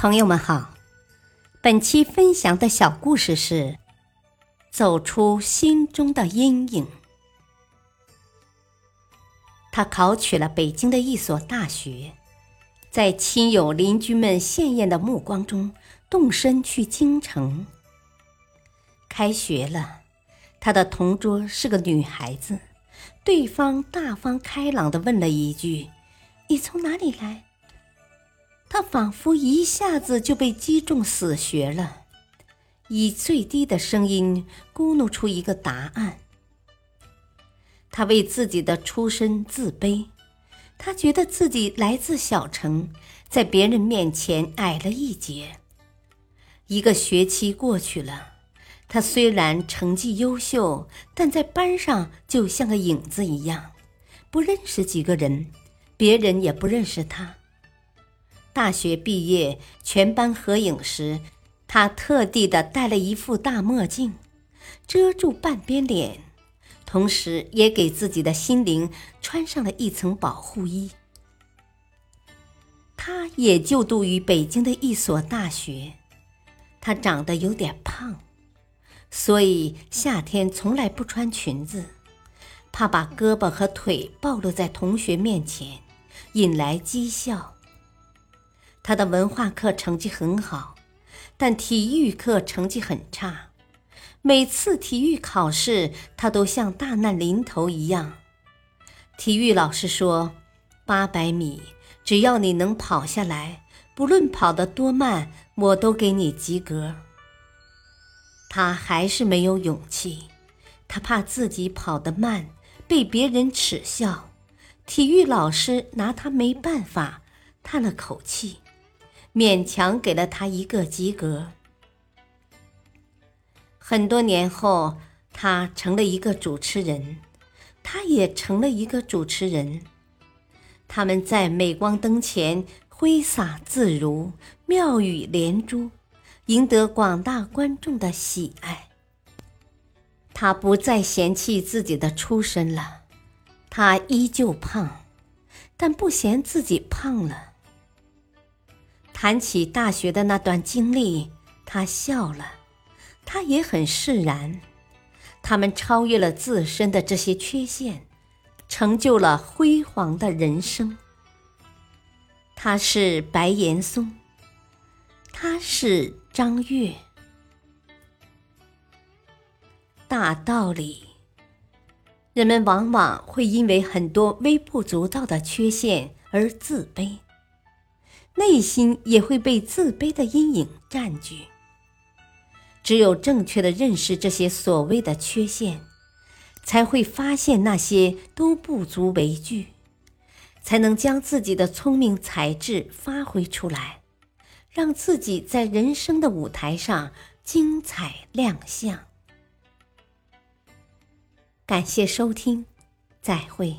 朋友们好，本期分享的小故事是《走出心中的阴影》。他考取了北京的一所大学，在亲友邻居们羡艳的目光中，动身去京城。开学了，他的同桌是个女孩子，对方大方开朗的问了一句：“你从哪里来？”他仿佛一下子就被击中死穴了，以最低的声音咕哝出一个答案。他为自己的出身自卑，他觉得自己来自小城，在别人面前矮了一截。一个学期过去了，他虽然成绩优秀，但在班上就像个影子一样，不认识几个人，别人也不认识他。大学毕业，全班合影时，他特地的戴了一副大墨镜，遮住半边脸，同时也给自己的心灵穿上了一层保护衣。他也就读于北京的一所大学，他长得有点胖，所以夏天从来不穿裙子，怕把胳膊和腿暴露在同学面前，引来讥笑。他的文化课成绩很好，但体育课成绩很差。每次体育考试，他都像大难临头一样。体育老师说：“八百米，只要你能跑下来，不论跑得多慢，我都给你及格。”他还是没有勇气，他怕自己跑得慢被别人耻笑。体育老师拿他没办法，叹了口气。勉强给了他一个及格。很多年后，他成了一个主持人，他也成了一个主持人。他们在镁光灯前挥洒自如，妙语连珠，赢得广大观众的喜爱。他不再嫌弃自己的出身了，他依旧胖，但不嫌自己胖了。谈起大学的那段经历，他笑了，他也很释然。他们超越了自身的这些缺陷，成就了辉煌的人生。他是白岩松，他是张悦。大道理，人们往往会因为很多微不足道的缺陷而自卑。内心也会被自卑的阴影占据。只有正确的认识这些所谓的缺陷，才会发现那些都不足为惧，才能将自己的聪明才智发挥出来，让自己在人生的舞台上精彩亮相。感谢收听，再会。